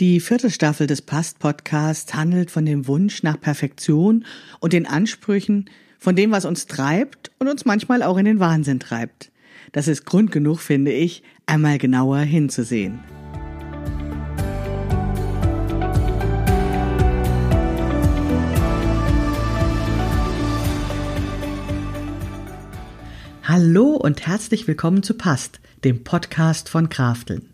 Die vierte Staffel des Past-Podcasts handelt von dem Wunsch nach Perfektion und den Ansprüchen, von dem, was uns treibt und uns manchmal auch in den Wahnsinn treibt. Das ist Grund genug, finde ich, einmal genauer hinzusehen. Hallo und herzlich willkommen zu Past, dem Podcast von Krafteln.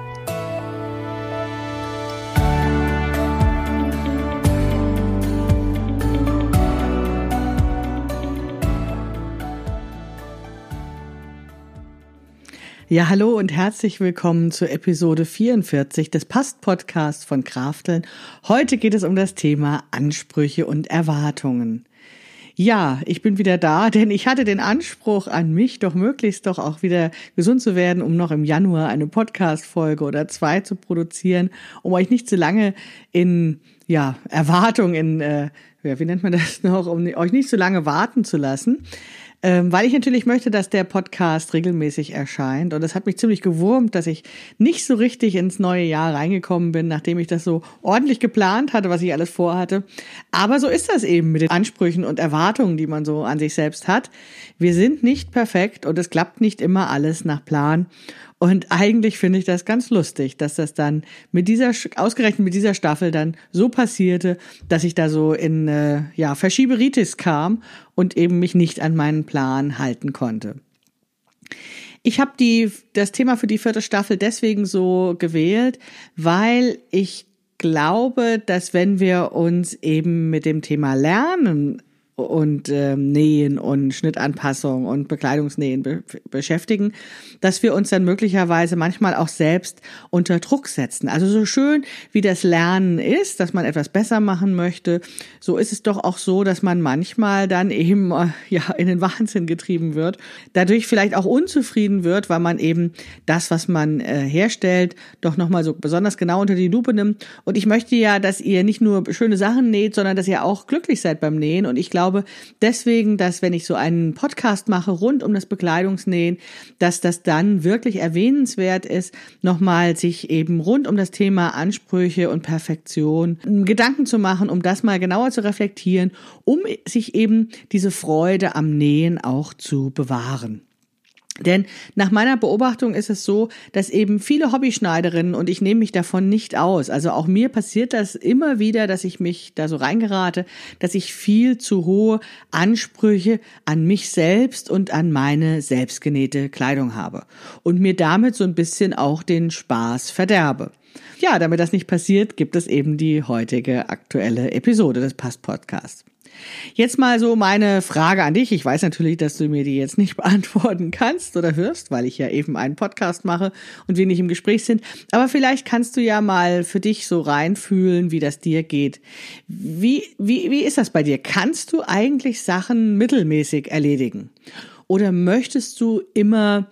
Ja, hallo und herzlich willkommen zur Episode 44 des Past-Podcasts von Krafteln. Heute geht es um das Thema Ansprüche und Erwartungen. Ja, ich bin wieder da, denn ich hatte den Anspruch an mich, doch möglichst doch auch wieder gesund zu werden, um noch im Januar eine Podcast-Folge oder zwei zu produzieren, um euch nicht zu lange in, ja, Erwartung, in, äh, ja, wie nennt man das noch, um euch nicht zu lange warten zu lassen ähm, weil ich natürlich möchte, dass der Podcast regelmäßig erscheint. Und es hat mich ziemlich gewurmt, dass ich nicht so richtig ins neue Jahr reingekommen bin, nachdem ich das so ordentlich geplant hatte, was ich alles vorhatte. Aber so ist das eben mit den Ansprüchen und Erwartungen, die man so an sich selbst hat. Wir sind nicht perfekt und es klappt nicht immer alles nach Plan. Und eigentlich finde ich das ganz lustig, dass das dann mit dieser, ausgerechnet mit dieser Staffel dann so passierte, dass ich da so in, äh, ja, Verschieberitis kam und eben mich nicht an meinen Plan halten konnte. Ich habe die, das Thema für die vierte Staffel deswegen so gewählt, weil ich glaube, dass wenn wir uns eben mit dem Thema Lernen und ähm, Nähen und Schnittanpassung und Bekleidungsnähen be beschäftigen, dass wir uns dann möglicherweise manchmal auch selbst unter Druck setzen. Also so schön wie das Lernen ist, dass man etwas besser machen möchte, so ist es doch auch so, dass man manchmal dann eben äh, ja in den Wahnsinn getrieben wird, dadurch vielleicht auch unzufrieden wird, weil man eben das, was man äh, herstellt, doch nochmal so besonders genau unter die Lupe nimmt. Und ich möchte ja, dass ihr nicht nur schöne Sachen näht, sondern dass ihr auch glücklich seid beim Nähen. Und ich glaube, glaube deswegen, dass wenn ich so einen Podcast mache rund um das Bekleidungsnähen, dass das dann wirklich erwähnenswert ist, nochmal sich eben rund um das Thema Ansprüche und Perfektion Gedanken zu machen, um das mal genauer zu reflektieren, um sich eben diese Freude am Nähen auch zu bewahren. Denn nach meiner Beobachtung ist es so, dass eben viele Hobbyschneiderinnen, und ich nehme mich davon nicht aus, also auch mir passiert das immer wieder, dass ich mich da so reingerate, dass ich viel zu hohe Ansprüche an mich selbst und an meine selbstgenähte Kleidung habe und mir damit so ein bisschen auch den Spaß verderbe. Ja, damit das nicht passiert, gibt es eben die heutige aktuelle Episode des Past Podcasts. Jetzt mal so meine Frage an dich. Ich weiß natürlich, dass du mir die jetzt nicht beantworten kannst oder hörst, weil ich ja eben einen Podcast mache und wir nicht im Gespräch sind. Aber vielleicht kannst du ja mal für dich so reinfühlen, wie das dir geht. Wie, wie, wie ist das bei dir? Kannst du eigentlich Sachen mittelmäßig erledigen? Oder möchtest du immer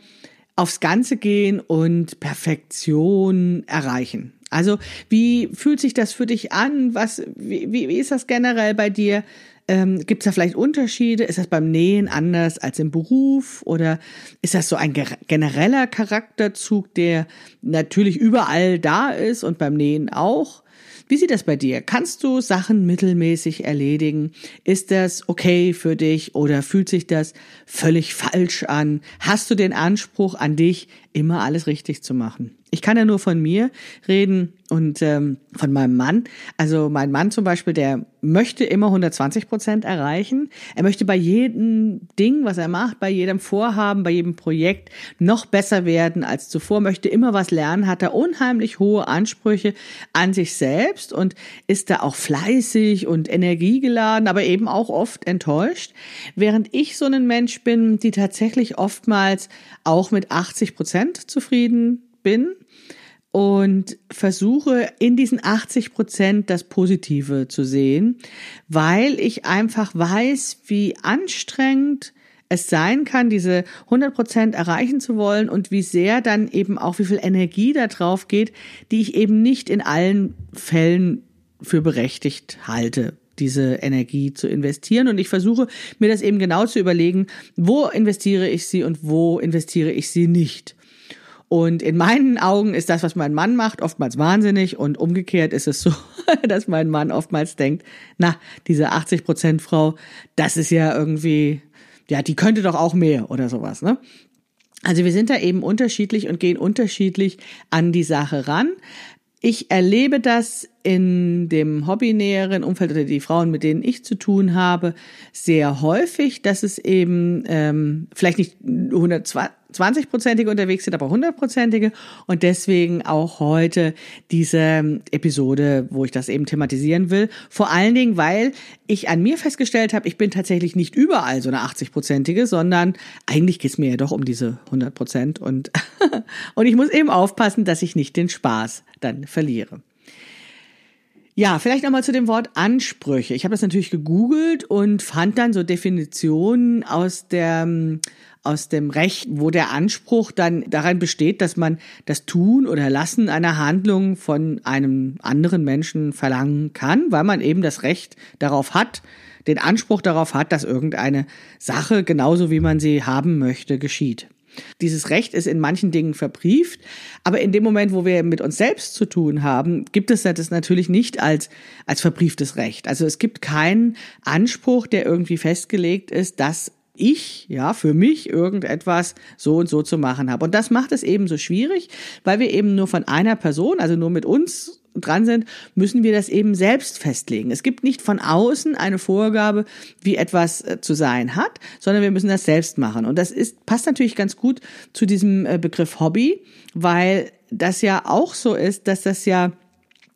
aufs Ganze gehen und Perfektion erreichen? Also wie fühlt sich das für dich an? Was, wie, wie, wie ist das generell bei dir? Ähm, Gibt es da vielleicht Unterschiede? Ist das beim Nähen anders als im Beruf? Oder ist das so ein genereller Charakterzug, der natürlich überall da ist und beim Nähen auch? Wie sieht das bei dir? Kannst du Sachen mittelmäßig erledigen? Ist das okay für dich oder fühlt sich das völlig falsch an? Hast du den Anspruch an dich, immer alles richtig zu machen? Ich kann ja nur von mir reden und ähm, von meinem Mann. Also mein Mann zum Beispiel, der möchte immer 120 Prozent erreichen. Er möchte bei jedem Ding, was er macht, bei jedem Vorhaben, bei jedem Projekt noch besser werden als zuvor, möchte immer was lernen, hat er unheimlich hohe Ansprüche an sich selbst und ist da auch fleißig und energiegeladen, aber eben auch oft enttäuscht. Während ich so ein Mensch bin, die tatsächlich oftmals auch mit 80 Prozent zufrieden bin und versuche in diesen 80 Prozent das Positive zu sehen, weil ich einfach weiß, wie anstrengend es sein kann, diese 100 Prozent erreichen zu wollen und wie sehr dann eben auch, wie viel Energie da drauf geht, die ich eben nicht in allen Fällen für berechtigt halte diese Energie zu investieren. Und ich versuche mir das eben genau zu überlegen, wo investiere ich sie und wo investiere ich sie nicht. Und in meinen Augen ist das, was mein Mann macht, oftmals wahnsinnig und umgekehrt ist es so, dass mein Mann oftmals denkt, na, diese 80 Prozent Frau, das ist ja irgendwie, ja, die könnte doch auch mehr oder sowas, ne? Also wir sind da eben unterschiedlich und gehen unterschiedlich an die Sache ran. Ich erlebe das in dem hobbynäheren Umfeld oder die Frauen, mit denen ich zu tun habe, sehr häufig, dass es eben ähm, vielleicht nicht 120 20-prozentige unterwegs sind, aber 100-prozentige. Und deswegen auch heute diese Episode, wo ich das eben thematisieren will. Vor allen Dingen, weil ich an mir festgestellt habe, ich bin tatsächlich nicht überall so eine 80-prozentige, sondern eigentlich geht es mir ja doch um diese 100 Prozent. Und, und ich muss eben aufpassen, dass ich nicht den Spaß dann verliere. Ja, vielleicht nochmal zu dem Wort Ansprüche. Ich habe das natürlich gegoogelt und fand dann so Definitionen aus der aus dem Recht, wo der Anspruch dann daran besteht, dass man das Tun oder Lassen einer Handlung von einem anderen Menschen verlangen kann, weil man eben das Recht darauf hat, den Anspruch darauf hat, dass irgendeine Sache genauso wie man sie haben möchte geschieht. Dieses Recht ist in manchen Dingen verbrieft, aber in dem Moment, wo wir mit uns selbst zu tun haben, gibt es das natürlich nicht als, als verbrieftes Recht. Also es gibt keinen Anspruch, der irgendwie festgelegt ist, dass ich, ja, für mich irgendetwas so und so zu machen habe. Und das macht es eben so schwierig, weil wir eben nur von einer Person, also nur mit uns dran sind, müssen wir das eben selbst festlegen. Es gibt nicht von außen eine Vorgabe, wie etwas äh, zu sein hat, sondern wir müssen das selbst machen. Und das ist, passt natürlich ganz gut zu diesem äh, Begriff Hobby, weil das ja auch so ist, dass das ja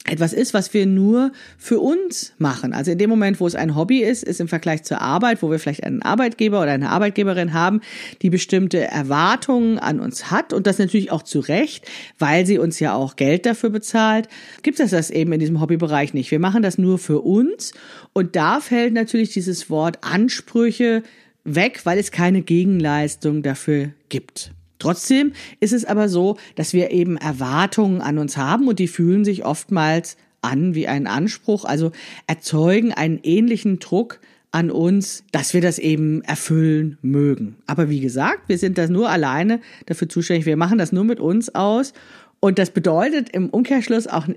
etwas ist, was wir nur für uns machen. Also in dem Moment, wo es ein Hobby ist, ist im Vergleich zur Arbeit, wo wir vielleicht einen Arbeitgeber oder eine Arbeitgeberin haben, die bestimmte Erwartungen an uns hat und das natürlich auch zu Recht, weil sie uns ja auch Geld dafür bezahlt, gibt es das eben in diesem Hobbybereich nicht. Wir machen das nur für uns und da fällt natürlich dieses Wort Ansprüche weg, weil es keine Gegenleistung dafür gibt. Trotzdem ist es aber so, dass wir eben Erwartungen an uns haben und die fühlen sich oftmals an wie ein Anspruch, also erzeugen einen ähnlichen Druck an uns, dass wir das eben erfüllen mögen. Aber wie gesagt, wir sind das nur alleine dafür zuständig. Wir machen das nur mit uns aus. Und das bedeutet im Umkehrschluss auch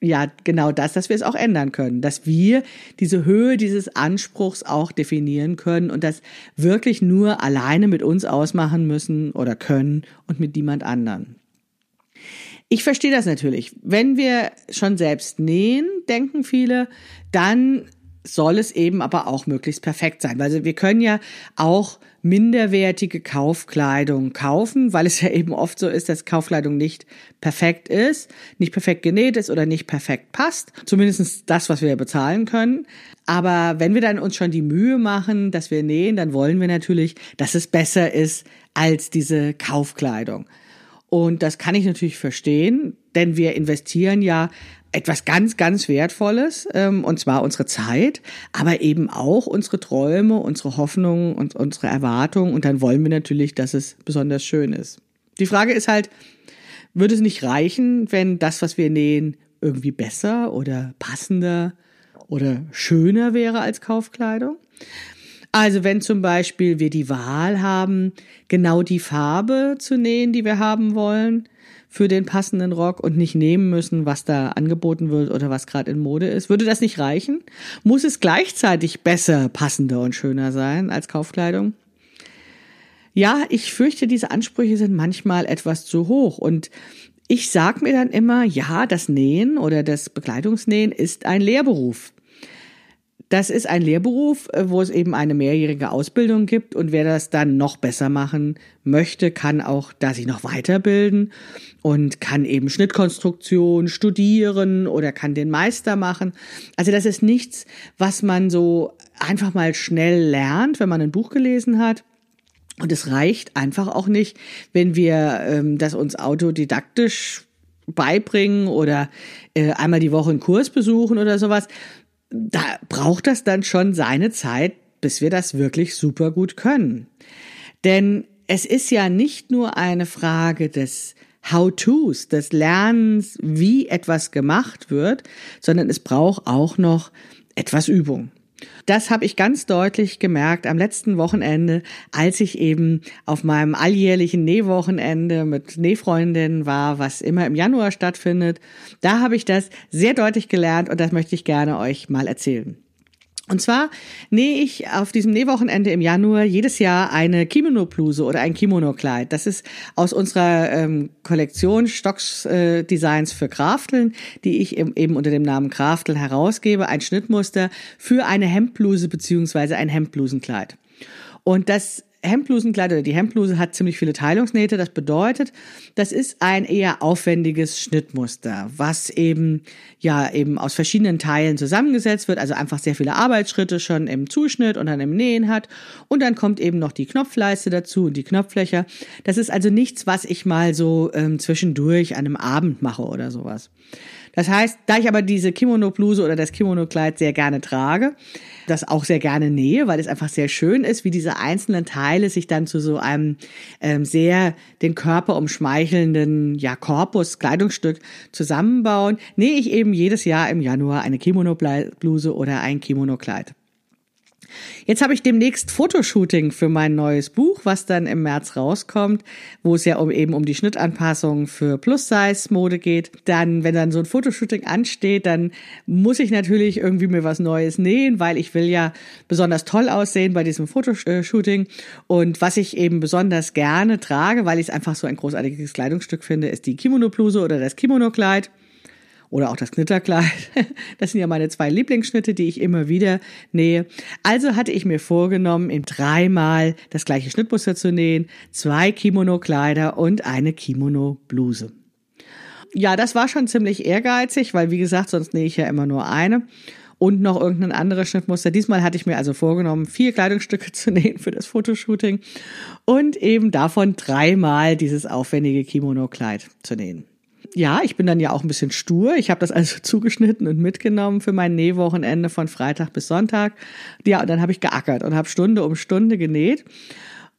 ja genau das, dass wir es auch ändern können, dass wir diese Höhe dieses Anspruchs auch definieren können und das wirklich nur alleine mit uns ausmachen müssen oder können und mit niemand anderen. Ich verstehe das natürlich. Wenn wir schon selbst nähen, denken viele, dann soll es eben aber auch möglichst perfekt sein. Also wir können ja auch minderwertige Kaufkleidung kaufen, weil es ja eben oft so ist, dass Kaufkleidung nicht perfekt ist, nicht perfekt genäht ist oder nicht perfekt passt. Zumindest das, was wir bezahlen können. Aber wenn wir dann uns schon die Mühe machen, dass wir nähen, dann wollen wir natürlich, dass es besser ist als diese Kaufkleidung. Und das kann ich natürlich verstehen, denn wir investieren ja etwas ganz, ganz Wertvolles, ähm, und zwar unsere Zeit, aber eben auch unsere Träume, unsere Hoffnungen und unsere Erwartungen. Und dann wollen wir natürlich, dass es besonders schön ist. Die Frage ist halt, würde es nicht reichen, wenn das, was wir nähen, irgendwie besser oder passender oder schöner wäre als Kaufkleidung? Also wenn zum Beispiel wir die Wahl haben, genau die Farbe zu nähen, die wir haben wollen, für den passenden Rock und nicht nehmen müssen, was da angeboten wird oder was gerade in Mode ist. Würde das nicht reichen? Muss es gleichzeitig besser, passender und schöner sein als Kaufkleidung? Ja, ich fürchte, diese Ansprüche sind manchmal etwas zu hoch und ich sag mir dann immer, ja, das Nähen oder das Bekleidungsnähen ist ein Lehrberuf. Das ist ein Lehrberuf, äh, wo es eben eine mehrjährige Ausbildung gibt und wer das dann noch besser machen möchte, kann auch da sich noch weiterbilden und kann eben Schnittkonstruktion studieren oder kann den Meister machen. Also das ist nichts, was man so einfach mal schnell lernt, wenn man ein Buch gelesen hat. Und es reicht einfach auch nicht, wenn wir ähm, das uns autodidaktisch beibringen oder äh, einmal die Woche einen Kurs besuchen oder sowas, da braucht das dann schon seine Zeit, bis wir das wirklich super gut können. Denn es ist ja nicht nur eine Frage des How-Tos, des Lernens, wie etwas gemacht wird, sondern es braucht auch noch etwas Übung. Das habe ich ganz deutlich gemerkt am letzten Wochenende, als ich eben auf meinem alljährlichen Nähwochenende mit Nähfreundinnen war, was immer im Januar stattfindet. Da habe ich das sehr deutlich gelernt und das möchte ich gerne euch mal erzählen. Und zwar nähe ich auf diesem Nähwochenende im Januar jedes Jahr eine Kimono-Bluse oder ein Kimono-Kleid. Das ist aus unserer ähm, Kollektion Stocks äh, Designs für Krafteln, die ich eben unter dem Namen Kraftel herausgebe, ein Schnittmuster für eine Hemdbluse beziehungsweise ein Hemdblusenkleid. Und das Hemdblusenkleid die Hemdbluse hat ziemlich viele Teilungsnähte. Das bedeutet, das ist ein eher aufwendiges Schnittmuster, was eben ja eben aus verschiedenen Teilen zusammengesetzt wird, also einfach sehr viele Arbeitsschritte schon im Zuschnitt und dann im Nähen hat. Und dann kommt eben noch die Knopfleiste dazu und die Knopflöcher. Das ist also nichts, was ich mal so ähm, zwischendurch an einem Abend mache oder sowas. Das heißt, da ich aber diese Kimono-Bluse oder das Kimono-Kleid sehr gerne trage, das auch sehr gerne nähe, weil es einfach sehr schön ist, wie diese einzelnen Teile sich dann zu so einem ähm, sehr den Körper umschmeichelnden ja, Korpus, Kleidungsstück zusammenbauen, nähe ich eben jedes Jahr im Januar eine Kimono-Bluse oder ein Kimono-Kleid. Jetzt habe ich demnächst Fotoshooting für mein neues Buch, was dann im März rauskommt, wo es ja um, eben um die Schnittanpassung für Plus-Size-Mode geht. Dann, wenn dann so ein Fotoshooting ansteht, dann muss ich natürlich irgendwie mir was Neues nähen, weil ich will ja besonders toll aussehen bei diesem Fotoshooting. Und was ich eben besonders gerne trage, weil ich es einfach so ein großartiges Kleidungsstück finde, ist die Kimono-Bluse oder das Kimono-Kleid oder auch das Knitterkleid. Das sind ja meine zwei Lieblingsschnitte, die ich immer wieder nähe. Also hatte ich mir vorgenommen, in dreimal das gleiche Schnittmuster zu nähen, zwei Kimono-Kleider und eine Kimono-Bluse. Ja, das war schon ziemlich ehrgeizig, weil wie gesagt, sonst nähe ich ja immer nur eine und noch irgendein anderes Schnittmuster. Diesmal hatte ich mir also vorgenommen, vier Kleidungsstücke zu nähen für das Fotoshooting und eben davon dreimal dieses aufwendige Kimono-Kleid zu nähen ja, ich bin dann ja auch ein bisschen stur. Ich habe das also zugeschnitten und mitgenommen für mein Nähwochenende von Freitag bis Sonntag. Ja, und dann habe ich geackert und habe Stunde um Stunde genäht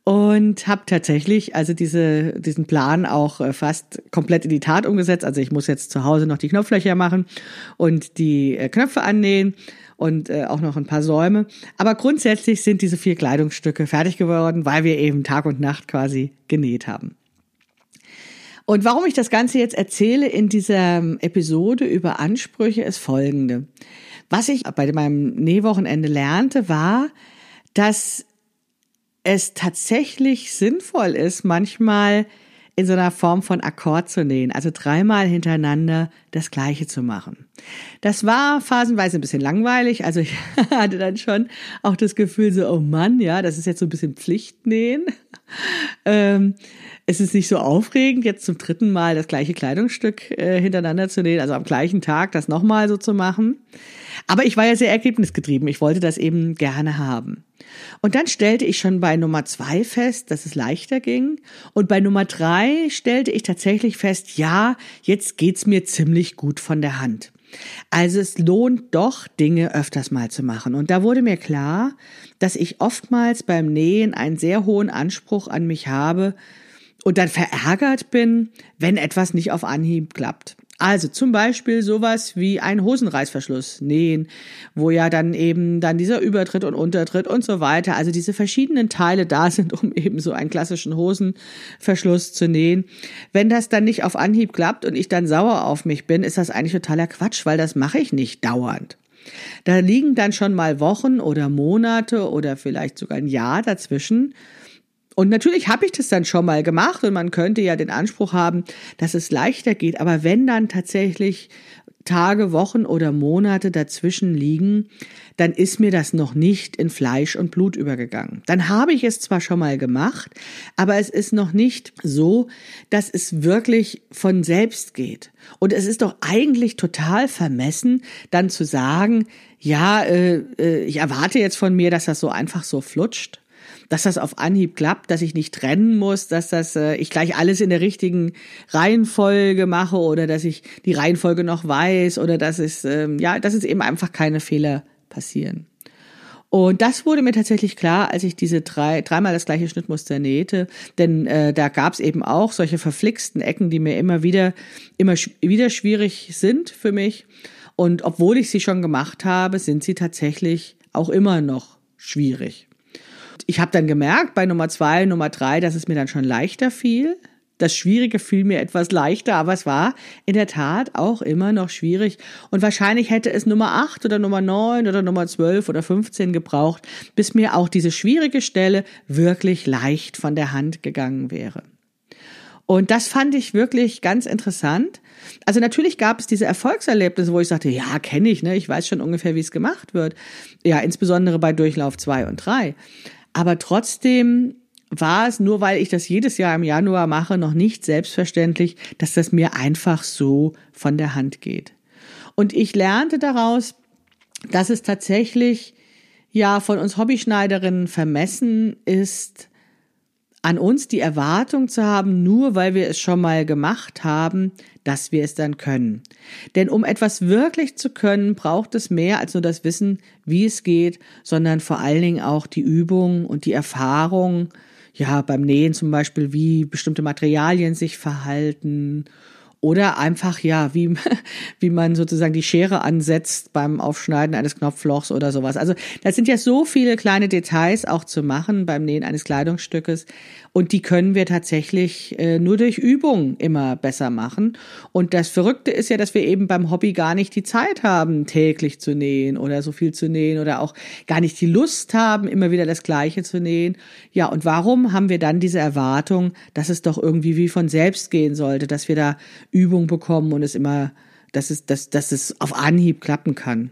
und habe tatsächlich also diese diesen Plan auch äh, fast komplett in die Tat umgesetzt. Also ich muss jetzt zu Hause noch die Knopflöcher machen und die äh, Knöpfe annähen und äh, auch noch ein paar Säume. Aber grundsätzlich sind diese vier Kleidungsstücke fertig geworden, weil wir eben Tag und Nacht quasi genäht haben. Und warum ich das Ganze jetzt erzähle in dieser Episode über Ansprüche ist folgende. Was ich bei meinem Nähwochenende lernte, war, dass es tatsächlich sinnvoll ist, manchmal in so einer Form von Akkord zu nähen, also dreimal hintereinander das Gleiche zu machen. Das war phasenweise ein bisschen langweilig, also ich hatte dann schon auch das Gefühl so, oh Mann, ja, das ist jetzt so ein bisschen Pflichtnähen. Ähm, es ist nicht so aufregend, jetzt zum dritten Mal das gleiche Kleidungsstück äh, hintereinander zu nähen, also am gleichen Tag das nochmal so zu machen. Aber ich war ja sehr ergebnisgetrieben. Ich wollte das eben gerne haben. Und dann stellte ich schon bei Nummer zwei fest, dass es leichter ging. Und bei Nummer drei stellte ich tatsächlich fest, ja, jetzt geht's mir ziemlich gut von der Hand. Also es lohnt doch, Dinge öfters mal zu machen. Und da wurde mir klar, dass ich oftmals beim Nähen einen sehr hohen Anspruch an mich habe, und dann verärgert bin, wenn etwas nicht auf Anhieb klappt. Also zum Beispiel sowas wie ein Hosenreißverschluss nähen, wo ja dann eben dann dieser Übertritt und Untertritt und so weiter, also diese verschiedenen Teile da sind, um eben so einen klassischen Hosenverschluss zu nähen. Wenn das dann nicht auf Anhieb klappt und ich dann sauer auf mich bin, ist das eigentlich totaler Quatsch, weil das mache ich nicht dauernd. Da liegen dann schon mal Wochen oder Monate oder vielleicht sogar ein Jahr dazwischen, und natürlich habe ich das dann schon mal gemacht und man könnte ja den Anspruch haben, dass es leichter geht. Aber wenn dann tatsächlich Tage, Wochen oder Monate dazwischen liegen, dann ist mir das noch nicht in Fleisch und Blut übergegangen. Dann habe ich es zwar schon mal gemacht, aber es ist noch nicht so, dass es wirklich von selbst geht. Und es ist doch eigentlich total vermessen, dann zu sagen, ja, äh, äh, ich erwarte jetzt von mir, dass das so einfach so flutscht dass das auf Anhieb klappt, dass ich nicht trennen muss, dass das äh, ich gleich alles in der richtigen Reihenfolge mache oder dass ich die Reihenfolge noch weiß oder dass es ähm, ja, dass es eben einfach keine Fehler passieren. Und das wurde mir tatsächlich klar, als ich diese drei, dreimal das gleiche Schnittmuster nähte. Denn äh, da gab es eben auch solche verflixten Ecken, die mir immer wieder, immer wieder schwierig sind für mich. Und obwohl ich sie schon gemacht habe, sind sie tatsächlich auch immer noch schwierig. Ich habe dann gemerkt bei Nummer zwei, Nummer drei, dass es mir dann schon leichter fiel. Das Schwierige fiel mir etwas leichter, aber es war in der Tat auch immer noch schwierig. Und wahrscheinlich hätte es Nummer 8 oder Nummer 9 oder Nummer 12 oder 15 gebraucht, bis mir auch diese schwierige Stelle wirklich leicht von der Hand gegangen wäre. Und das fand ich wirklich ganz interessant. Also natürlich gab es diese Erfolgserlebnisse, wo ich sagte, ja, kenne ich, ne? ich weiß schon ungefähr, wie es gemacht wird. Ja, insbesondere bei Durchlauf 2 und 3. Aber trotzdem war es, nur weil ich das jedes Jahr im Januar mache, noch nicht selbstverständlich, dass das mir einfach so von der Hand geht. Und ich lernte daraus, dass es tatsächlich ja von uns Hobbyschneiderinnen vermessen ist, an uns die Erwartung zu haben, nur weil wir es schon mal gemacht haben, dass wir es dann können. Denn um etwas wirklich zu können, braucht es mehr als nur das Wissen, wie es geht, sondern vor allen Dingen auch die Übung und die Erfahrung, ja, beim Nähen zum Beispiel, wie bestimmte Materialien sich verhalten oder einfach, ja, wie, wie man sozusagen die Schere ansetzt beim Aufschneiden eines Knopflochs oder sowas. Also, das sind ja so viele kleine Details auch zu machen beim Nähen eines Kleidungsstückes. Und die können wir tatsächlich äh, nur durch Übung immer besser machen. Und das Verrückte ist ja, dass wir eben beim Hobby gar nicht die Zeit haben, täglich zu nähen oder so viel zu nähen oder auch gar nicht die Lust haben, immer wieder das Gleiche zu nähen. Ja, und warum haben wir dann diese Erwartung, dass es doch irgendwie wie von selbst gehen sollte, dass wir da Übung bekommen und es immer, dass es, dass, dass es auf Anhieb klappen kann?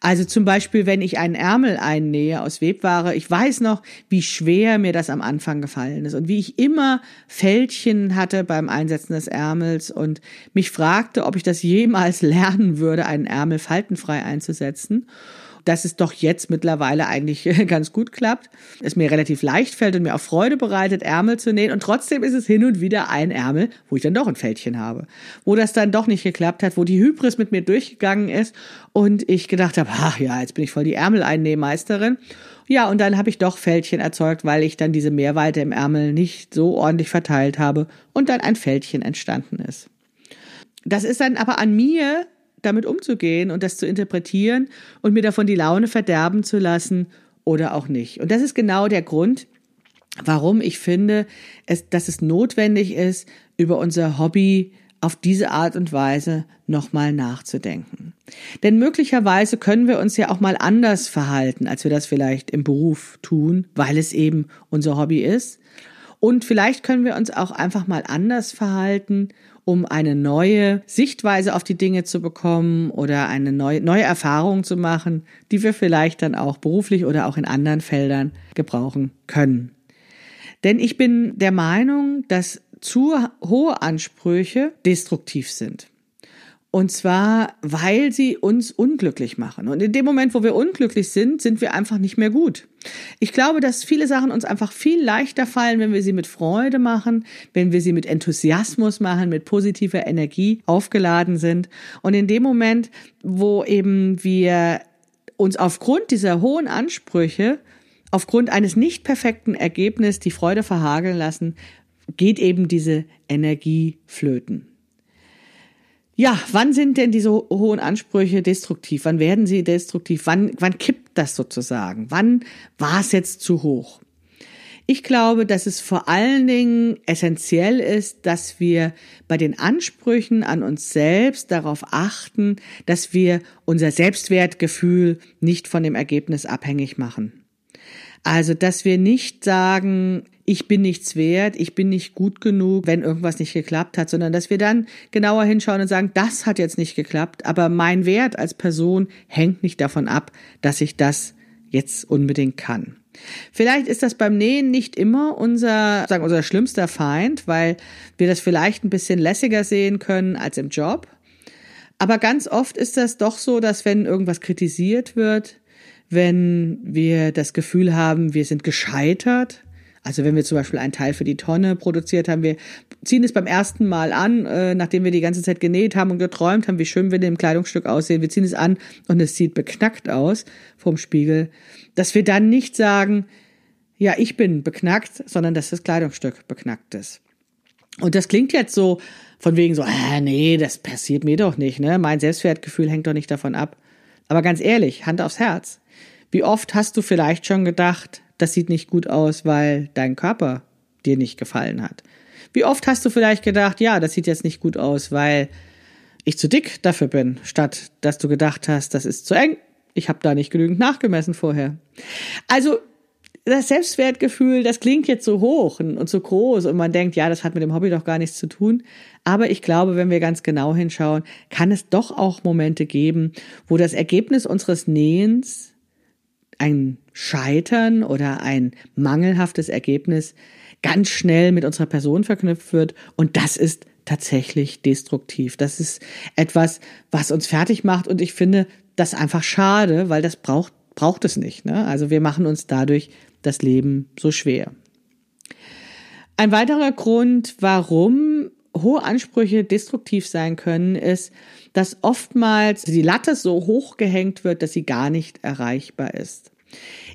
Also zum Beispiel, wenn ich einen Ärmel einnähe aus Webware, ich weiß noch, wie schwer mir das am Anfang gefallen ist und wie ich immer Fältchen hatte beim Einsetzen des Ärmels und mich fragte, ob ich das jemals lernen würde, einen Ärmel faltenfrei einzusetzen dass es doch jetzt mittlerweile eigentlich ganz gut klappt. Es mir relativ leicht fällt und mir auch Freude bereitet, Ärmel zu nähen. Und trotzdem ist es hin und wieder ein Ärmel, wo ich dann doch ein Fältchen habe. Wo das dann doch nicht geklappt hat, wo die Hybris mit mir durchgegangen ist und ich gedacht habe, ach ja, jetzt bin ich voll die Ärmeleinnehmeisterin. Ja, und dann habe ich doch Fältchen erzeugt, weil ich dann diese Mehrweite im Ärmel nicht so ordentlich verteilt habe und dann ein Fältchen entstanden ist. Das ist dann aber an mir, damit umzugehen und das zu interpretieren und mir davon die Laune verderben zu lassen oder auch nicht. Und das ist genau der Grund, warum ich finde, es, dass es notwendig ist, über unser Hobby auf diese Art und Weise nochmal nachzudenken. Denn möglicherweise können wir uns ja auch mal anders verhalten, als wir das vielleicht im Beruf tun, weil es eben unser Hobby ist. Und vielleicht können wir uns auch einfach mal anders verhalten um eine neue Sichtweise auf die Dinge zu bekommen oder eine neue, neue Erfahrung zu machen, die wir vielleicht dann auch beruflich oder auch in anderen Feldern gebrauchen können. Denn ich bin der Meinung, dass zu hohe Ansprüche destruktiv sind. Und zwar, weil sie uns unglücklich machen. Und in dem Moment, wo wir unglücklich sind, sind wir einfach nicht mehr gut. Ich glaube, dass viele Sachen uns einfach viel leichter fallen, wenn wir sie mit Freude machen, wenn wir sie mit Enthusiasmus machen, mit positiver Energie aufgeladen sind. Und in dem Moment, wo eben wir uns aufgrund dieser hohen Ansprüche, aufgrund eines nicht perfekten Ergebnisses die Freude verhageln lassen, geht eben diese Energie flöten. Ja, wann sind denn diese hohen Ansprüche destruktiv? Wann werden sie destruktiv? Wann, wann kippt das sozusagen? Wann war es jetzt zu hoch? Ich glaube, dass es vor allen Dingen essentiell ist, dass wir bei den Ansprüchen an uns selbst darauf achten, dass wir unser Selbstwertgefühl nicht von dem Ergebnis abhängig machen. Also, dass wir nicht sagen, ich bin nichts wert, ich bin nicht gut genug, wenn irgendwas nicht geklappt hat, sondern dass wir dann genauer hinschauen und sagen, das hat jetzt nicht geklappt, aber mein Wert als Person hängt nicht davon ab, dass ich das jetzt unbedingt kann. Vielleicht ist das beim Nähen nicht immer unser, sagen, unser schlimmster Feind, weil wir das vielleicht ein bisschen lässiger sehen können als im Job. Aber ganz oft ist das doch so, dass wenn irgendwas kritisiert wird, wenn wir das Gefühl haben, wir sind gescheitert, Also wenn wir zum Beispiel einen Teil für die Tonne produziert haben, wir ziehen es beim ersten Mal an, äh, nachdem wir die ganze Zeit genäht haben und geträumt haben, wie schön wir in dem Kleidungsstück aussehen. Wir ziehen es an und es sieht beknackt aus vom Spiegel. Dass wir dann nicht sagen, ja, ich bin beknackt, sondern dass das Kleidungsstück beknackt ist. Und das klingt jetzt so von wegen so, äh, nee, das passiert mir doch nicht, ne? Mein Selbstwertgefühl hängt doch nicht davon ab. Aber ganz ehrlich, Hand aufs Herz. Wie oft hast du vielleicht schon gedacht, das sieht nicht gut aus, weil dein Körper dir nicht gefallen hat? Wie oft hast du vielleicht gedacht, ja, das sieht jetzt nicht gut aus, weil ich zu dick dafür bin, statt dass du gedacht hast, das ist zu eng, ich habe da nicht genügend nachgemessen vorher. Also das Selbstwertgefühl, das klingt jetzt so hoch und so groß und man denkt, ja, das hat mit dem Hobby doch gar nichts zu tun. Aber ich glaube, wenn wir ganz genau hinschauen, kann es doch auch Momente geben, wo das Ergebnis unseres Nähens ein Scheitern oder ein mangelhaftes Ergebnis ganz schnell mit unserer Person verknüpft wird. Und das ist tatsächlich destruktiv. Das ist etwas, was uns fertig macht. Und ich finde das einfach schade, weil das braucht, braucht es nicht. Ne? Also wir machen uns dadurch das Leben so schwer. Ein weiterer Grund, warum hohe Ansprüche destruktiv sein können, ist, dass oftmals die Latte so hoch gehängt wird, dass sie gar nicht erreichbar ist.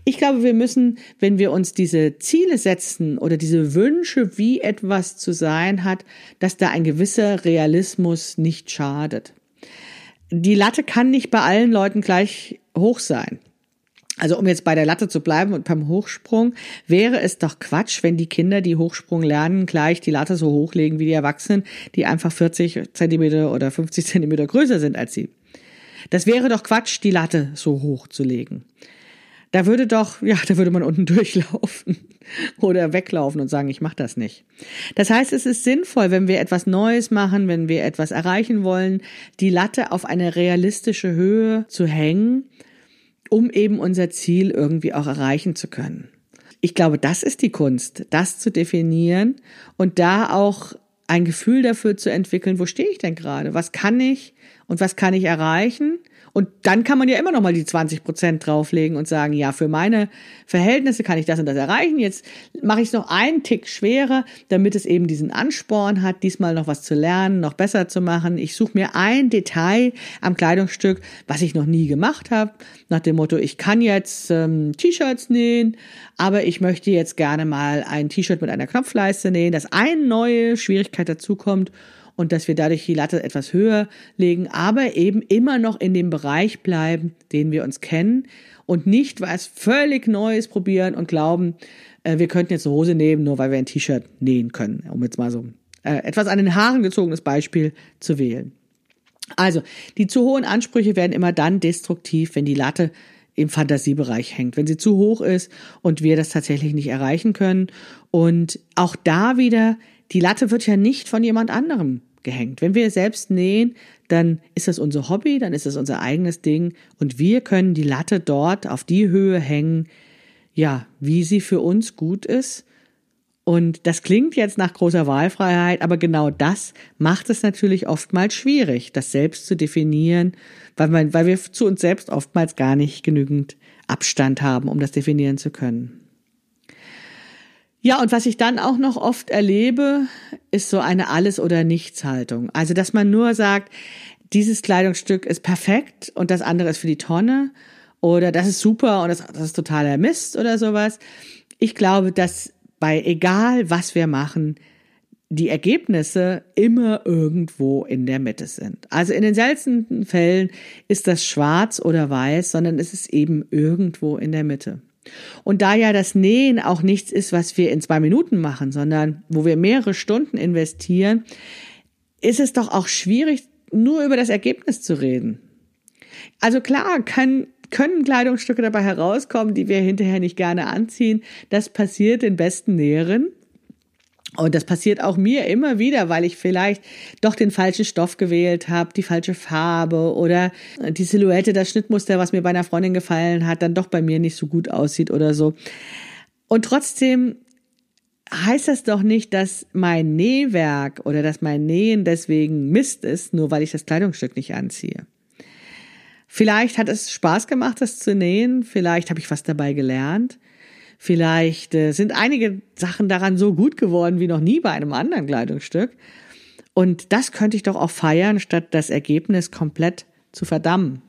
Ich glaube, wir müssen, wenn wir uns diese Ziele setzen oder diese Wünsche, wie etwas zu sein hat, dass da ein gewisser Realismus nicht schadet. Die Latte kann nicht bei allen Leuten gleich hoch sein. Also um jetzt bei der Latte zu bleiben und beim Hochsprung, wäre es doch Quatsch, wenn die Kinder, die Hochsprung lernen, gleich die Latte so hochlegen wie die Erwachsenen, die einfach 40 Zentimeter oder 50 Zentimeter größer sind als sie. Das wäre doch Quatsch, die Latte so hoch zu legen. Da würde doch, ja, da würde man unten durchlaufen oder weglaufen und sagen, ich mache das nicht. Das heißt, es ist sinnvoll, wenn wir etwas Neues machen, wenn wir etwas erreichen wollen, die Latte auf eine realistische Höhe zu hängen um eben unser Ziel irgendwie auch erreichen zu können. Ich glaube, das ist die Kunst, das zu definieren und da auch ein Gefühl dafür zu entwickeln, wo stehe ich denn gerade? Was kann ich und was kann ich erreichen? Und dann kann man ja immer noch mal die 20 Prozent drauflegen und sagen, ja, für meine Verhältnisse kann ich das und das erreichen. Jetzt mache ich es noch einen Tick schwerer, damit es eben diesen Ansporn hat, diesmal noch was zu lernen, noch besser zu machen. Ich suche mir ein Detail am Kleidungsstück, was ich noch nie gemacht habe, nach dem Motto, ich kann jetzt ähm, T-Shirts nähen, aber ich möchte jetzt gerne mal ein T-Shirt mit einer Knopfleiste nähen, dass eine neue Schwierigkeit dazukommt und dass wir dadurch die Latte etwas höher legen, aber eben immer noch in dem Bereich bleiben, den wir uns kennen und nicht was völlig Neues probieren und glauben, äh, wir könnten jetzt eine Hose nehmen, nur weil wir ein T-Shirt nähen können, um jetzt mal so äh, etwas an den Haaren gezogenes Beispiel zu wählen. Also, die zu hohen Ansprüche werden immer dann destruktiv, wenn die Latte im Fantasiebereich hängt, wenn sie zu hoch ist und wir das tatsächlich nicht erreichen können. Und auch da wieder, die Latte wird ja nicht von jemand anderem gehängt. Wenn wir selbst nähen, dann ist das unser Hobby, dann ist das unser eigenes Ding und wir können die Latte dort auf die Höhe hängen, ja, wie sie für uns gut ist. Und das klingt jetzt nach großer Wahlfreiheit, aber genau das macht es natürlich oftmals schwierig, das selbst zu definieren, weil, wir zu uns selbst oftmals gar nicht genügend Abstand haben, um das definieren zu können. Ja, und was ich dann auch noch oft erlebe, ist so eine Alles- oder Nichts-Haltung. Also, dass man nur sagt, dieses Kleidungsstück ist perfekt und das andere ist für die Tonne oder das ist super und das, das ist totaler Mist oder sowas. Ich glaube, dass bei egal was wir machen, die Ergebnisse immer irgendwo in der Mitte sind. Also in den seltensten Fällen ist das schwarz oder weiß, sondern es ist eben irgendwo in der Mitte. Und da ja das Nähen auch nichts ist, was wir in zwei Minuten machen, sondern wo wir mehrere Stunden investieren, ist es doch auch schwierig, nur über das Ergebnis zu reden. Also klar, kann, können Kleidungsstücke dabei herauskommen, die wir hinterher nicht gerne anziehen. Das passiert den besten Näheren. Und das passiert auch mir immer wieder, weil ich vielleicht doch den falschen Stoff gewählt habe, die falsche Farbe oder die Silhouette, das Schnittmuster, was mir bei einer Freundin gefallen hat, dann doch bei mir nicht so gut aussieht oder so. Und trotzdem heißt das doch nicht, dass mein Nähwerk oder dass mein Nähen deswegen Mist ist, nur weil ich das Kleidungsstück nicht anziehe. Vielleicht hat es Spaß gemacht, das zu nähen, vielleicht habe ich was dabei gelernt. Vielleicht äh, sind einige Sachen daran so gut geworden wie noch nie bei einem anderen Kleidungsstück. Und das könnte ich doch auch feiern, statt das Ergebnis komplett zu verdammen.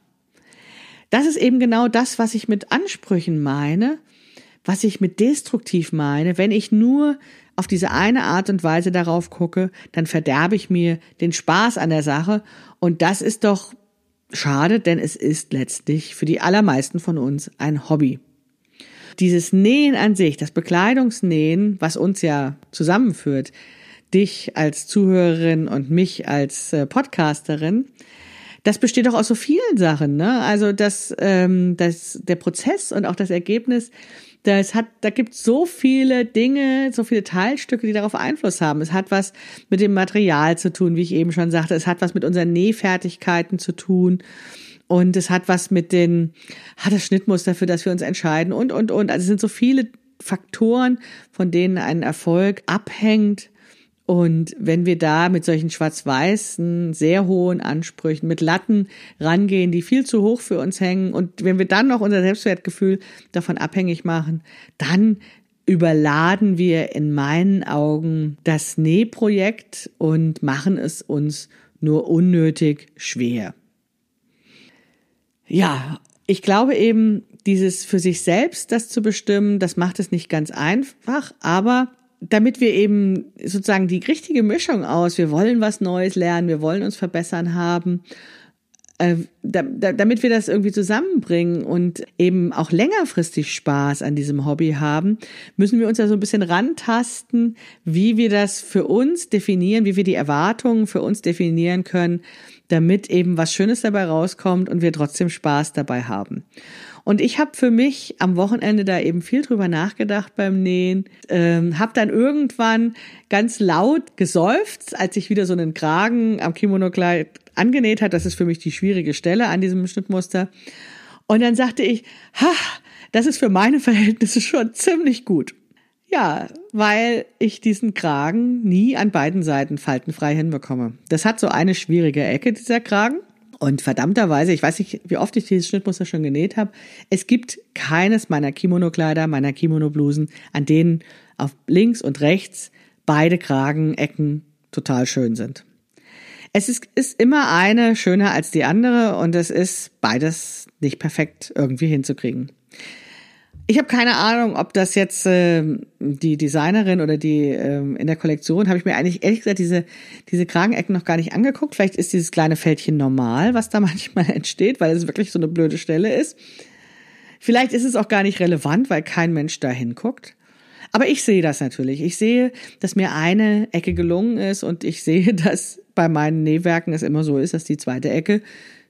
Das ist eben genau das, was ich mit Ansprüchen meine, was ich mit destruktiv meine. Wenn ich nur auf diese eine Art und Weise darauf gucke, dann verderbe ich mir den Spaß an der Sache. Und das ist doch schade, denn es ist letztlich für die allermeisten von uns ein Hobby. Dieses Nähen an sich, das Bekleidungsnähen, was uns ja zusammenführt, dich als Zuhörerin und mich als äh, Podcasterin, das besteht doch aus so vielen Sachen, ne? Also das, ähm, das, der Prozess und auch das Ergebnis, das hat, da gibt so viele Dinge, so viele Teilstücke, die darauf Einfluss haben. Es hat was mit dem Material zu tun, wie ich eben schon sagte. Es hat was mit unseren Nähfertigkeiten zu tun. Und es hat was mit den, hat das Schnittmuster, für das wir uns entscheiden und, und, und. Also es sind so viele Faktoren, von denen ein Erfolg abhängt. Und wenn wir da mit solchen schwarz-weißen, sehr hohen Ansprüchen, mit Latten rangehen, die viel zu hoch für uns hängen, und wenn wir dann noch unser Selbstwertgefühl davon abhängig machen, dann überladen wir in meinen Augen das Nähprojekt und machen es uns nur unnötig schwer. Ja, ich glaube eben, dieses für sich selbst das zu bestimmen, das macht es nicht ganz einfach, aber damit wir eben sozusagen die richtige Mischung aus, wir wollen was Neues lernen, wir wollen uns verbessern haben, äh, da, da, damit wir das irgendwie zusammenbringen und eben auch längerfristig Spaß an diesem Hobby haben, müssen wir uns da so ein bisschen rantasten, wie wir das für uns definieren, wie wir die Erwartungen für uns definieren können, damit eben was Schönes dabei rauskommt und wir trotzdem Spaß dabei haben. Und ich habe für mich am Wochenende da eben viel drüber nachgedacht beim Nähen, ähm, habe dann irgendwann ganz laut geseufzt, als ich wieder so einen Kragen am Kimono-Kleid angenäht hat. Das ist für mich die schwierige Stelle an diesem Schnittmuster. Und dann sagte ich, ha, das ist für meine Verhältnisse schon ziemlich gut. Ja, weil ich diesen Kragen nie an beiden Seiten faltenfrei hinbekomme. Das hat so eine schwierige Ecke, dieser Kragen. Und verdammterweise, ich weiß nicht, wie oft ich dieses Schnittmuster schon genäht habe, es gibt keines meiner Kimono-Kleider, meiner Kimono-Blusen, an denen auf links und rechts beide Kragenecken total schön sind. Es ist, ist immer eine schöner als die andere und es ist beides nicht perfekt irgendwie hinzukriegen. Ich habe keine Ahnung, ob das jetzt äh, die Designerin oder die äh, in der Kollektion, habe ich mir eigentlich ehrlich gesagt diese, diese Kragenecken noch gar nicht angeguckt. Vielleicht ist dieses kleine Fältchen normal, was da manchmal entsteht, weil es wirklich so eine blöde Stelle ist. Vielleicht ist es auch gar nicht relevant, weil kein Mensch da hinguckt. Aber ich sehe das natürlich. Ich sehe, dass mir eine Ecke gelungen ist und ich sehe, dass bei meinen Nähwerken es immer so ist, dass die zweite Ecke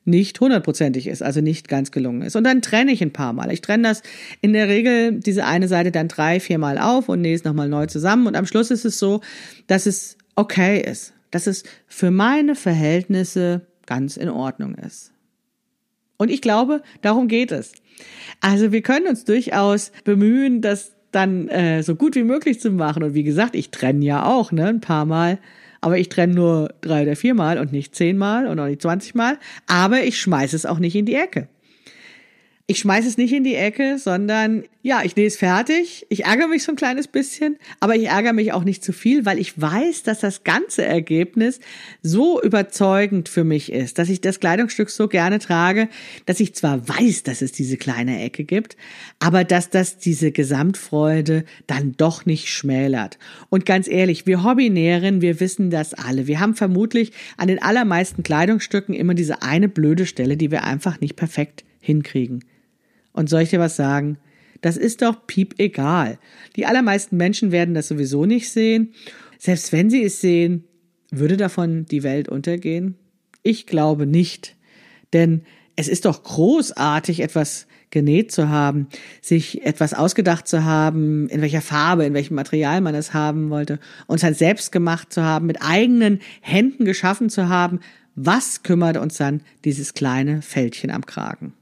nicht hundertprozentig ist, also nicht ganz gelungen ist. Und dann trenne ich ein paar Mal. Ich trenne das in der Regel, diese eine Seite dann drei, viermal auf und nähe es nochmal neu zusammen. Und am Schluss ist es so, dass es okay ist, dass es für meine Verhältnisse ganz in Ordnung ist. Und ich glaube, darum geht es. Also wir können uns durchaus bemühen, das dann äh, so gut wie möglich zu machen. Und wie gesagt, ich trenne ja auch ne, ein paar Mal aber ich trenne nur drei oder viermal und nicht zehnmal und auch nicht zwanzigmal. Aber ich schmeiße es auch nicht in die Ecke. Ich schmeiße es nicht in die Ecke, sondern ja, ich es fertig. Ich ärgere mich so ein kleines bisschen, aber ich ärgere mich auch nicht zu viel, weil ich weiß, dass das ganze Ergebnis so überzeugend für mich ist, dass ich das Kleidungsstück so gerne trage, dass ich zwar weiß, dass es diese kleine Ecke gibt, aber dass das diese Gesamtfreude dann doch nicht schmälert. Und ganz ehrlich, wir Hobbynäherinnen, wir wissen das alle. Wir haben vermutlich an den allermeisten Kleidungsstücken immer diese eine blöde Stelle, die wir einfach nicht perfekt hinkriegen. Und soll ich dir was sagen? Das ist doch piep egal. Die allermeisten Menschen werden das sowieso nicht sehen. Selbst wenn sie es sehen, würde davon die Welt untergehen? Ich glaube nicht. Denn es ist doch großartig, etwas genäht zu haben, sich etwas ausgedacht zu haben, in welcher Farbe, in welchem Material man es haben wollte, uns halt selbst gemacht zu haben, mit eigenen Händen geschaffen zu haben. Was kümmert uns dann dieses kleine Fältchen am Kragen?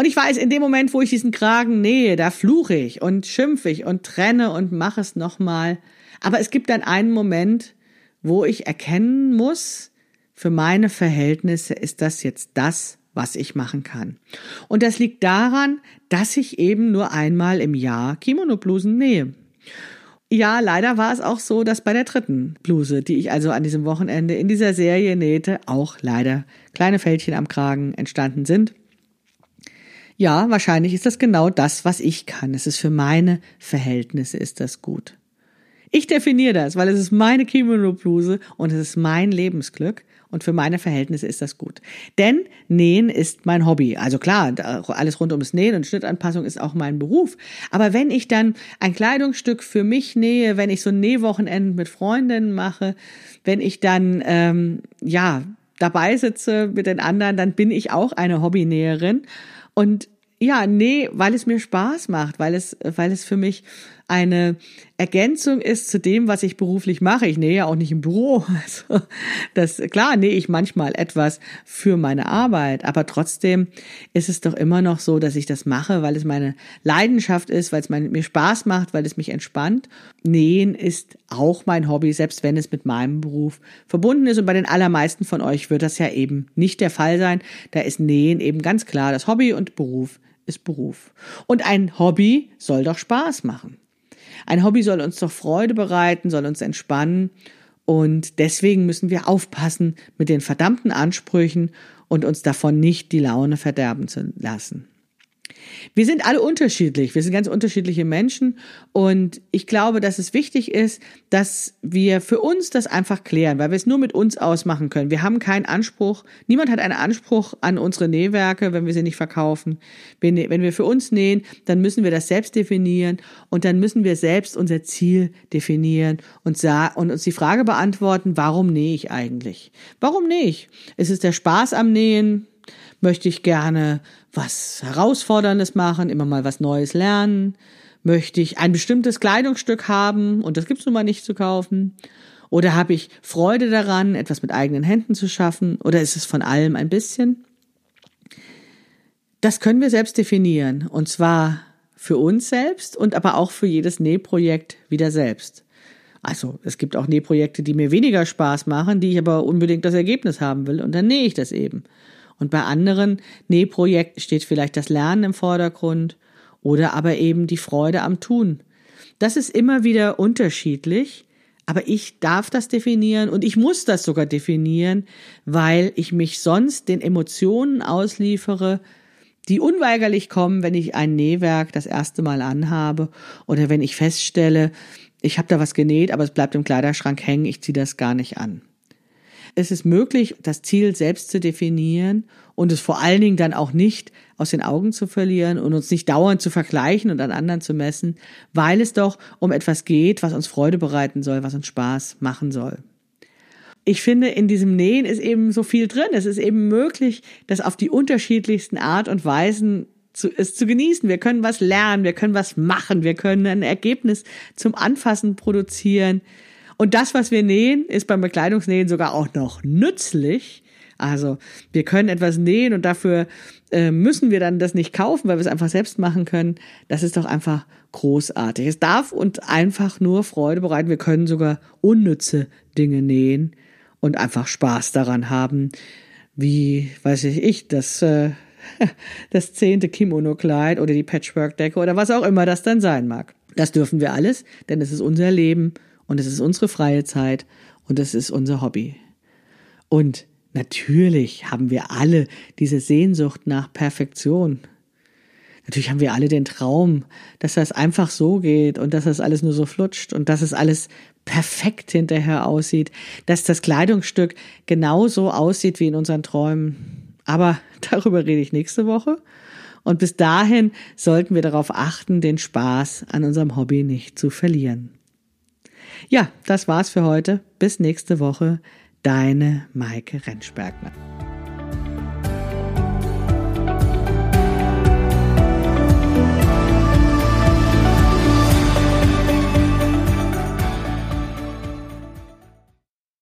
Und ich weiß, in dem Moment, wo ich diesen Kragen nähe, da fluche ich und schimpfe ich und trenne und mache es nochmal. Aber es gibt dann einen Moment, wo ich erkennen muss, für meine Verhältnisse ist das jetzt das, was ich machen kann. Und das liegt daran, dass ich eben nur einmal im Jahr Kimono-Blusen nähe. Ja, leider war es auch so, dass bei der dritten Bluse, die ich also an diesem Wochenende in dieser Serie nähte, auch leider kleine Fältchen am Kragen entstanden sind. Ja, wahrscheinlich ist das genau das, was ich kann. Es ist für meine Verhältnisse ist das gut. Ich definiere das, weil es ist meine Kimono-Bluse und es ist mein Lebensglück. Und für meine Verhältnisse ist das gut. Denn Nähen ist mein Hobby. Also klar, alles rund ums Nähen und Schnittanpassung ist auch mein Beruf. Aber wenn ich dann ein Kleidungsstück für mich nähe, wenn ich so Nähwochenenden mit Freundinnen mache, wenn ich dann, ähm, ja, dabei sitze mit den anderen, dann bin ich auch eine Hobbynäherin. Und ja, nee, weil es mir Spaß macht, weil es, weil es für mich eine Ergänzung ist zu dem, was ich beruflich mache. Ich nähe ja auch nicht im Büro. Also das, klar nähe ich manchmal etwas für meine Arbeit, aber trotzdem ist es doch immer noch so, dass ich das mache, weil es meine Leidenschaft ist, weil es mir Spaß macht, weil es mich entspannt. Nähen ist auch mein Hobby, selbst wenn es mit meinem Beruf verbunden ist. Und bei den allermeisten von euch wird das ja eben nicht der Fall sein. Da ist Nähen eben ganz klar das Hobby und Beruf ist Beruf. Und ein Hobby soll doch Spaß machen. Ein Hobby soll uns doch Freude bereiten, soll uns entspannen. Und deswegen müssen wir aufpassen mit den verdammten Ansprüchen und uns davon nicht die Laune verderben zu lassen. Wir sind alle unterschiedlich, wir sind ganz unterschiedliche Menschen und ich glaube, dass es wichtig ist, dass wir für uns das einfach klären, weil wir es nur mit uns ausmachen können. Wir haben keinen Anspruch, niemand hat einen Anspruch an unsere Nähwerke, wenn wir sie nicht verkaufen. Wenn wir für uns nähen, dann müssen wir das selbst definieren und dann müssen wir selbst unser Ziel definieren und, uns die Frage beantworten, warum nähe ich eigentlich? Warum nähe ich? Ist es der Spaß am Nähen? Möchte ich gerne was Herausforderndes machen, immer mal was Neues lernen? Möchte ich ein bestimmtes Kleidungsstück haben und das gibt's nun mal nicht zu kaufen? Oder habe ich Freude daran, etwas mit eigenen Händen zu schaffen? Oder ist es von allem ein bisschen? Das können wir selbst definieren. Und zwar für uns selbst und aber auch für jedes Nähprojekt wieder selbst. Also es gibt auch Nähprojekte, die mir weniger Spaß machen, die ich aber unbedingt das Ergebnis haben will und dann nähe ich das eben. Und bei anderen Nähprojekten steht vielleicht das Lernen im Vordergrund oder aber eben die Freude am Tun. Das ist immer wieder unterschiedlich, aber ich darf das definieren und ich muss das sogar definieren, weil ich mich sonst den Emotionen ausliefere, die unweigerlich kommen, wenn ich ein Nähwerk das erste Mal anhabe oder wenn ich feststelle, ich habe da was genäht, aber es bleibt im Kleiderschrank hängen, ich ziehe das gar nicht an. Es ist möglich, das Ziel selbst zu definieren und es vor allen Dingen dann auch nicht aus den Augen zu verlieren und uns nicht dauernd zu vergleichen und an anderen zu messen, weil es doch um etwas geht, was uns Freude bereiten soll, was uns Spaß machen soll. Ich finde, in diesem Nähen ist eben so viel drin. Es ist eben möglich, das auf die unterschiedlichsten Art und Weisen zu, es zu genießen. Wir können was lernen, wir können was machen, wir können ein Ergebnis zum Anfassen produzieren. Und das, was wir nähen, ist beim Bekleidungsnähen sogar auch noch nützlich. Also wir können etwas nähen und dafür äh, müssen wir dann das nicht kaufen, weil wir es einfach selbst machen können. Das ist doch einfach großartig. Es darf uns einfach nur Freude bereiten. Wir können sogar unnütze Dinge nähen und einfach Spaß daran haben, wie, weiß ich, ich, das, äh, das zehnte Kimono-Kleid oder die Patchwork-Decke oder was auch immer das dann sein mag. Das dürfen wir alles, denn es ist unser Leben und es ist unsere freie Zeit und es ist unser Hobby. Und natürlich haben wir alle diese Sehnsucht nach Perfektion. Natürlich haben wir alle den Traum, dass das einfach so geht und dass das alles nur so flutscht und dass es alles perfekt hinterher aussieht, dass das Kleidungsstück genauso aussieht wie in unseren Träumen. Aber darüber rede ich nächste Woche. Und bis dahin sollten wir darauf achten, den Spaß an unserem Hobby nicht zu verlieren. Ja, das war's für heute. Bis nächste Woche. Deine Maike Rentschbergner.